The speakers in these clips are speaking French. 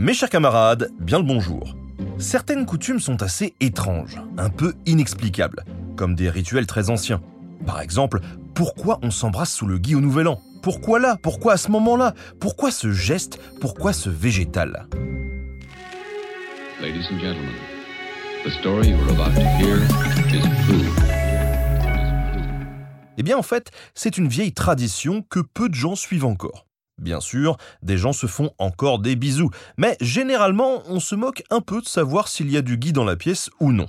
Mes chers camarades, bien le bonjour. Certaines coutumes sont assez étranges, un peu inexplicables, comme des rituels très anciens. Par exemple, pourquoi on s'embrasse sous le gui au Nouvel An? Pourquoi là? Pourquoi à ce moment-là? Pourquoi ce geste? Pourquoi ce végétal? Eh bien en fait, c'est une vieille tradition que peu de gens suivent encore. Bien sûr, des gens se font encore des bisous, mais généralement on se moque un peu de savoir s'il y a du gui dans la pièce ou non.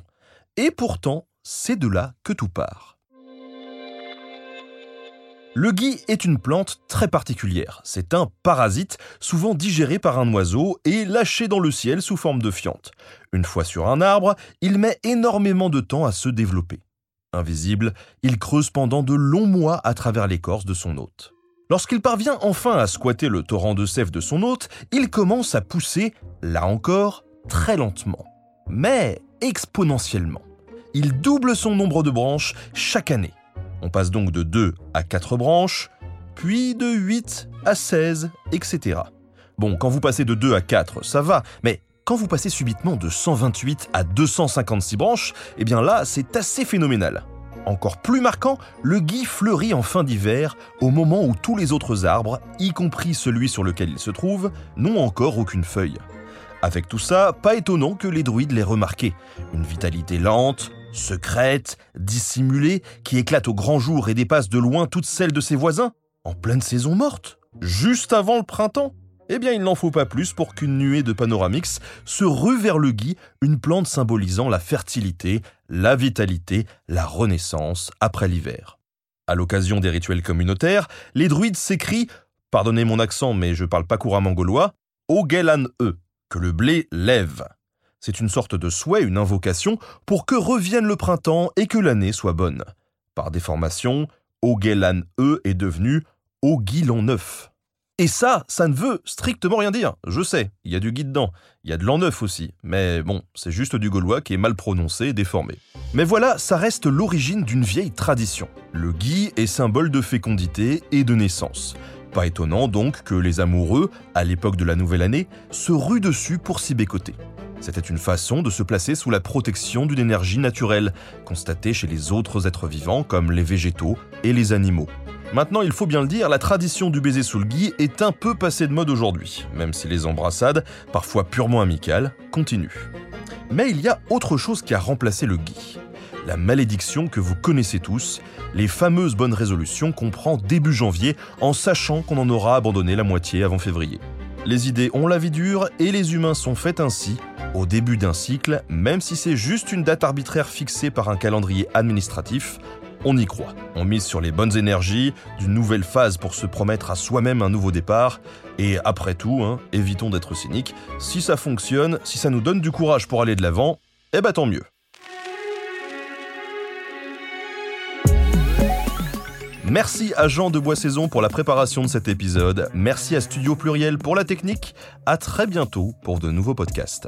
Et pourtant, c'est de là que tout part. Le gui est une plante très particulière. C'est un parasite, souvent digéré par un oiseau et lâché dans le ciel sous forme de fiente. Une fois sur un arbre, il met énormément de temps à se développer. Invisible, il creuse pendant de longs mois à travers l'écorce de son hôte. Lorsqu'il parvient enfin à squatter le torrent de sève de son hôte, il commence à pousser, là encore, très lentement, mais exponentiellement. Il double son nombre de branches chaque année. On passe donc de 2 à 4 branches, puis de 8 à 16, etc. Bon, quand vous passez de 2 à 4, ça va, mais quand vous passez subitement de 128 à 256 branches, eh bien là, c'est assez phénoménal. Encore plus marquant, le gui fleurit en fin d'hiver, au moment où tous les autres arbres, y compris celui sur lequel il se trouve, n'ont encore aucune feuille. Avec tout ça, pas étonnant que les druides l'aient remarqué. Une vitalité lente, secrète, dissimulée, qui éclate au grand jour et dépasse de loin toutes celles de ses voisins, en pleine saison morte, juste avant le printemps. Eh bien, il n'en faut pas plus pour qu'une nuée de panoramix se rue vers le gui, une plante symbolisant la fertilité, la vitalité, la renaissance après l'hiver. À l'occasion des rituels communautaires, les druides s'écrient, pardonnez mon accent mais je parle pas couramment gaulois, Ogelan E, que le blé lève. C'est une sorte de souhait, une invocation pour que revienne le printemps et que l'année soit bonne. Par déformation, Ogelan E est devenu Oguilon neuf. Et ça, ça ne veut strictement rien dire. Je sais, il y a du gui dedans, il y a de l'an neuf aussi, mais bon, c'est juste du gaulois qui est mal prononcé et déformé. Mais voilà, ça reste l'origine d'une vieille tradition. Le gui est symbole de fécondité et de naissance. Pas étonnant donc que les amoureux, à l'époque de la nouvelle année, se ruent dessus pour s'y bécoter. C'était une façon de se placer sous la protection d'une énergie naturelle, constatée chez les autres êtres vivants comme les végétaux et les animaux. Maintenant, il faut bien le dire, la tradition du baiser sous le gui est un peu passée de mode aujourd'hui, même si les embrassades, parfois purement amicales, continuent. Mais il y a autre chose qui a remplacé le gui. La malédiction que vous connaissez tous, les fameuses bonnes résolutions qu'on prend début janvier en sachant qu'on en aura abandonné la moitié avant février. Les idées ont la vie dure et les humains sont faits ainsi au début d'un cycle, même si c'est juste une date arbitraire fixée par un calendrier administratif, on y croit. On mise sur les bonnes énergies, d'une nouvelle phase pour se promettre à soi-même un nouveau départ. Et après tout, hein, évitons d'être cyniques. Si ça fonctionne, si ça nous donne du courage pour aller de l'avant, eh ben tant mieux. Merci à Jean de Boissaison pour la préparation de cet épisode. Merci à Studio Pluriel pour la technique. À très bientôt pour de nouveaux podcasts.